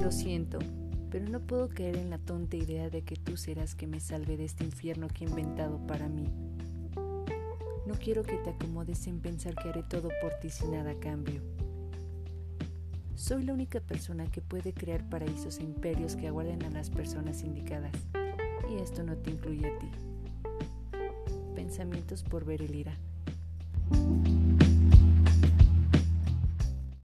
Lo siento, pero no puedo caer en la tonta idea de que tú serás que me salve de este infierno que he inventado para mí. No quiero que te acomodes en pensar que haré todo por ti sin nada a cambio. Soy la única persona que puede crear paraísos e imperios que aguarden a las personas indicadas, y esto no te incluye a ti. Pensamientos por ver el ira.